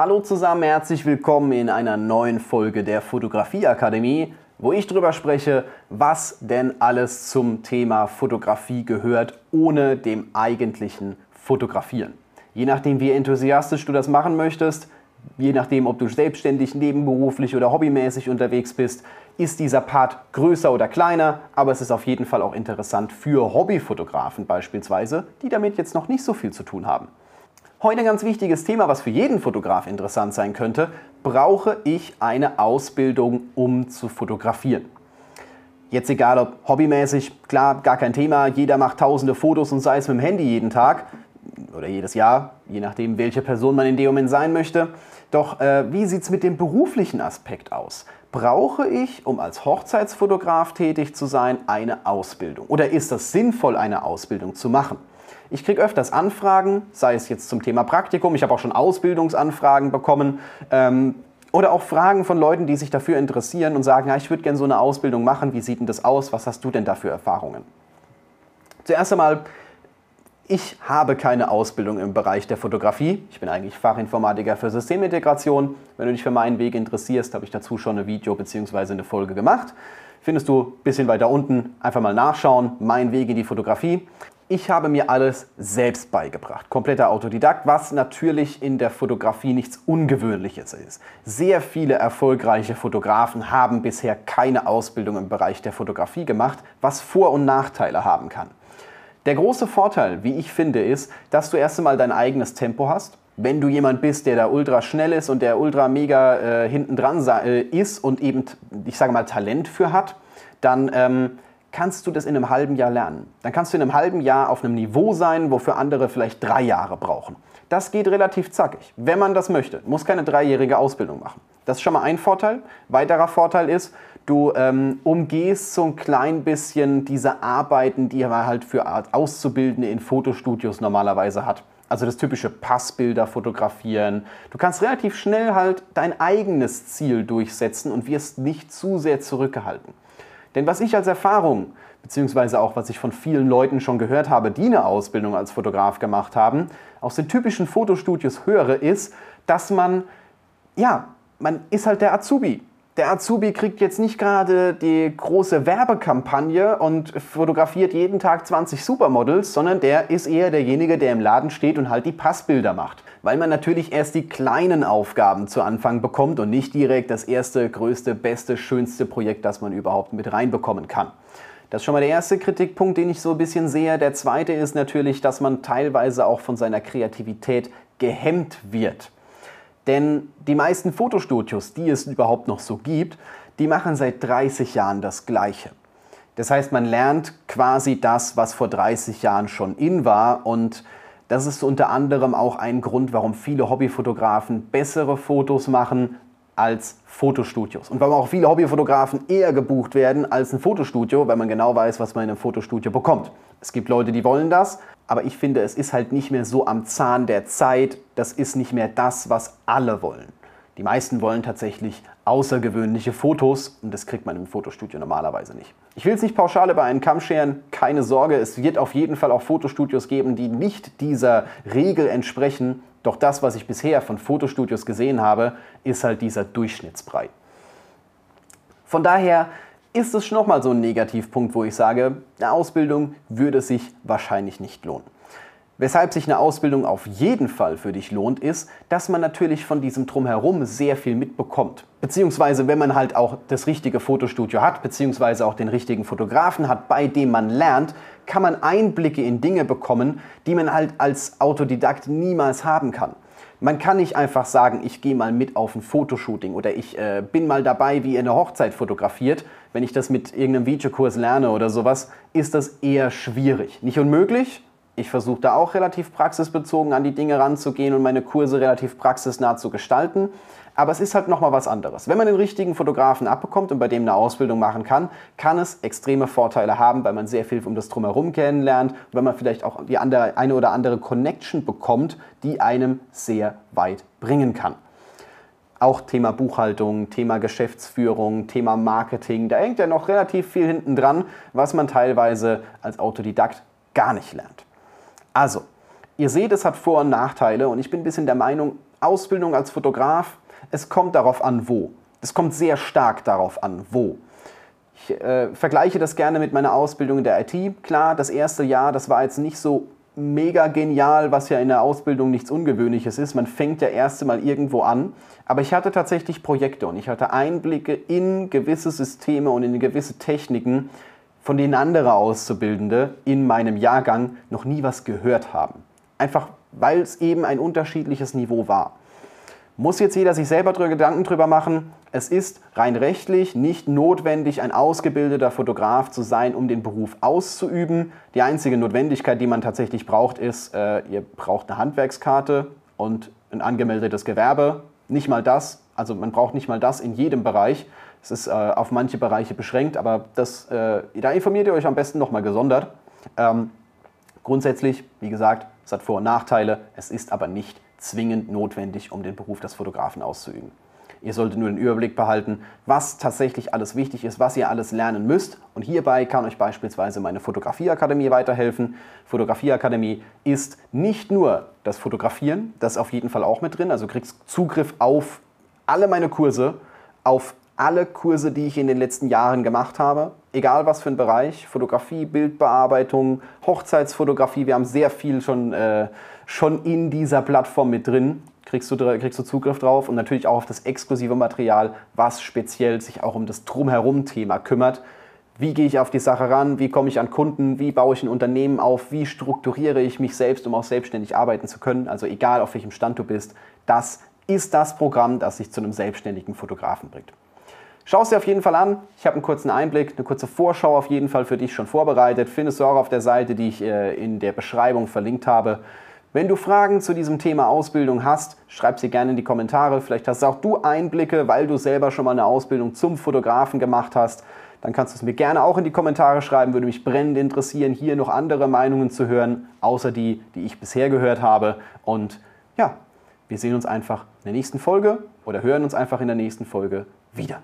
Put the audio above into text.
Hallo zusammen, herzlich willkommen in einer neuen Folge der Fotografieakademie, wo ich darüber spreche, was denn alles zum Thema Fotografie gehört, ohne dem eigentlichen Fotografieren. Je nachdem, wie enthusiastisch du das machen möchtest, je nachdem, ob du selbstständig, nebenberuflich oder hobbymäßig unterwegs bist, ist dieser Part größer oder kleiner, aber es ist auf jeden Fall auch interessant für Hobbyfotografen beispielsweise, die damit jetzt noch nicht so viel zu tun haben. Heute ein ganz wichtiges Thema, was für jeden Fotograf interessant sein könnte. Brauche ich eine Ausbildung, um zu fotografieren? Jetzt egal ob hobbymäßig, klar, gar kein Thema. Jeder macht tausende Fotos und sei es mit dem Handy jeden Tag oder jedes Jahr, je nachdem, welche Person man in dem Moment sein möchte. Doch äh, wie sieht es mit dem beruflichen Aspekt aus? Brauche ich, um als Hochzeitsfotograf tätig zu sein, eine Ausbildung? Oder ist es sinnvoll, eine Ausbildung zu machen? Ich kriege öfters Anfragen, sei es jetzt zum Thema Praktikum, ich habe auch schon Ausbildungsanfragen bekommen. Ähm, oder auch Fragen von Leuten, die sich dafür interessieren und sagen, ja, ich würde gerne so eine Ausbildung machen, wie sieht denn das aus, was hast du denn da für Erfahrungen? Zuerst einmal, ich habe keine Ausbildung im Bereich der Fotografie. Ich bin eigentlich Fachinformatiker für Systemintegration. Wenn du dich für meinen Weg interessierst, habe ich dazu schon ein Video bzw. eine Folge gemacht. Findest du ein bisschen weiter unten. Einfach mal nachschauen. Mein Weg in die Fotografie. Ich habe mir alles selbst beigebracht, kompletter Autodidakt, was natürlich in der Fotografie nichts Ungewöhnliches ist. Sehr viele erfolgreiche Fotografen haben bisher keine Ausbildung im Bereich der Fotografie gemacht, was Vor- und Nachteile haben kann. Der große Vorteil, wie ich finde, ist, dass du erst einmal dein eigenes Tempo hast. Wenn du jemand bist, der da ultra schnell ist und der ultra mega äh, hinten dran äh, ist und eben, ich sage mal, Talent für hat, dann ähm, kannst du das in einem halben Jahr lernen. Dann kannst du in einem halben Jahr auf einem Niveau sein, wofür andere vielleicht drei Jahre brauchen. Das geht relativ zackig, wenn man das möchte. Muss keine dreijährige Ausbildung machen. Das ist schon mal ein Vorteil. Weiterer Vorteil ist, du ähm, umgehst so ein klein bisschen diese Arbeiten, die man halt für Auszubildende in Fotostudios normalerweise hat. Also das typische Passbilder fotografieren. Du kannst relativ schnell halt dein eigenes Ziel durchsetzen und wirst nicht zu sehr zurückgehalten. Denn was ich als Erfahrung, beziehungsweise auch was ich von vielen Leuten schon gehört habe, die eine Ausbildung als Fotograf gemacht haben, aus den typischen Fotostudios höre, ist, dass man, ja, man ist halt der Azubi. Der Azubi kriegt jetzt nicht gerade die große Werbekampagne und fotografiert jeden Tag 20 Supermodels, sondern der ist eher derjenige, der im Laden steht und halt die Passbilder macht. Weil man natürlich erst die kleinen Aufgaben zu Anfang bekommt und nicht direkt das erste, größte, beste, schönste Projekt, das man überhaupt mit reinbekommen kann. Das ist schon mal der erste Kritikpunkt, den ich so ein bisschen sehe. Der zweite ist natürlich, dass man teilweise auch von seiner Kreativität gehemmt wird. Denn die meisten Fotostudios, die es überhaupt noch so gibt, die machen seit 30 Jahren das Gleiche. Das heißt, man lernt quasi das, was vor 30 Jahren schon in war und das ist unter anderem auch ein Grund, warum viele Hobbyfotografen bessere Fotos machen als Fotostudios. Und warum auch viele Hobbyfotografen eher gebucht werden als ein Fotostudio, weil man genau weiß, was man in einem Fotostudio bekommt. Es gibt Leute, die wollen das, aber ich finde, es ist halt nicht mehr so am Zahn der Zeit. Das ist nicht mehr das, was alle wollen. Die meisten wollen tatsächlich außergewöhnliche Fotos und das kriegt man im Fotostudio normalerweise nicht. Ich will es nicht pauschal über einen Kamm scheren, keine Sorge, es wird auf jeden Fall auch Fotostudios geben, die nicht dieser Regel entsprechen. Doch das, was ich bisher von Fotostudios gesehen habe, ist halt dieser Durchschnittsbrei. Von daher ist es nochmal so ein Negativpunkt, wo ich sage, eine Ausbildung würde sich wahrscheinlich nicht lohnen. Weshalb sich eine Ausbildung auf jeden Fall für dich lohnt, ist, dass man natürlich von diesem Drumherum sehr viel mitbekommt. Beziehungsweise, wenn man halt auch das richtige Fotostudio hat, beziehungsweise auch den richtigen Fotografen hat, bei dem man lernt, kann man Einblicke in Dinge bekommen, die man halt als Autodidakt niemals haben kann. Man kann nicht einfach sagen, ich gehe mal mit auf ein Fotoshooting oder ich äh, bin mal dabei, wie ihr eine Hochzeit fotografiert. Wenn ich das mit irgendeinem Videokurs lerne oder sowas, ist das eher schwierig. Nicht unmöglich. Ich versuche da auch relativ praxisbezogen an die Dinge ranzugehen und meine Kurse relativ praxisnah zu gestalten. Aber es ist halt nochmal was anderes. Wenn man den richtigen Fotografen abbekommt und bei dem eine Ausbildung machen kann, kann es extreme Vorteile haben, weil man sehr viel um das Drumherum kennenlernt und weil man vielleicht auch die andere, eine oder andere Connection bekommt, die einem sehr weit bringen kann. Auch Thema Buchhaltung, Thema Geschäftsführung, Thema Marketing, da hängt ja noch relativ viel hinten dran, was man teilweise als Autodidakt gar nicht lernt. Also, Ihr seht, es hat Vor- und Nachteile und ich bin ein bisschen der Meinung, Ausbildung als Fotograf, es kommt darauf an, wo. Es kommt sehr stark darauf an, wo. Ich äh, vergleiche das gerne mit meiner Ausbildung in der IT. Klar, das erste Jahr, das war jetzt nicht so mega genial, was ja in der Ausbildung nichts Ungewöhnliches ist. Man fängt ja erst mal irgendwo an. Aber ich hatte tatsächlich Projekte und ich hatte Einblicke in gewisse Systeme und in gewisse Techniken, von denen andere Auszubildende in meinem Jahrgang noch nie was gehört haben. Einfach weil es eben ein unterschiedliches Niveau war. Muss jetzt jeder sich selber Gedanken drüber machen. Es ist rein rechtlich nicht notwendig, ein ausgebildeter Fotograf zu sein, um den Beruf auszuüben. Die einzige Notwendigkeit, die man tatsächlich braucht, ist, äh, ihr braucht eine Handwerkskarte und ein angemeldetes Gewerbe. Nicht mal das, also man braucht nicht mal das in jedem Bereich. Es ist äh, auf manche Bereiche beschränkt, aber das, äh, da informiert ihr euch am besten nochmal gesondert. Ähm, grundsätzlich, wie gesagt, es hat Vor- und Nachteile, es ist aber nicht zwingend notwendig, um den Beruf des Fotografen auszuüben. Ihr solltet nur den Überblick behalten, was tatsächlich alles wichtig ist, was ihr alles lernen müsst. Und hierbei kann euch beispielsweise meine Fotografieakademie weiterhelfen. Fotografieakademie ist nicht nur das Fotografieren, das ist auf jeden Fall auch mit drin. Also kriegst Zugriff auf alle meine Kurse, auf alle Kurse, die ich in den letzten Jahren gemacht habe, egal was für ein Bereich, Fotografie, Bildbearbeitung, Hochzeitsfotografie, wir haben sehr viel schon äh, schon in dieser Plattform mit drin. Kriegst du, kriegst du Zugriff drauf und natürlich auch auf das exklusive Material, was speziell sich auch um das Drumherum-Thema kümmert. Wie gehe ich auf die Sache ran? Wie komme ich an Kunden? Wie baue ich ein Unternehmen auf? Wie strukturiere ich mich selbst, um auch selbstständig arbeiten zu können? Also egal, auf welchem Stand du bist, das ist das Programm, das dich zu einem selbstständigen Fotografen bringt. Schau es dir auf jeden Fall an. Ich habe einen kurzen Einblick, eine kurze Vorschau auf jeden Fall für dich schon vorbereitet. Findest du auch auf der Seite, die ich äh, in der Beschreibung verlinkt habe. Wenn du Fragen zu diesem Thema Ausbildung hast, schreib sie gerne in die Kommentare. Vielleicht hast auch du Einblicke, weil du selber schon mal eine Ausbildung zum Fotografen gemacht hast. Dann kannst du es mir gerne auch in die Kommentare schreiben. Würde mich brennend interessieren, hier noch andere Meinungen zu hören, außer die, die ich bisher gehört habe. Und ja, wir sehen uns einfach in der nächsten Folge oder hören uns einfach in der nächsten Folge wieder.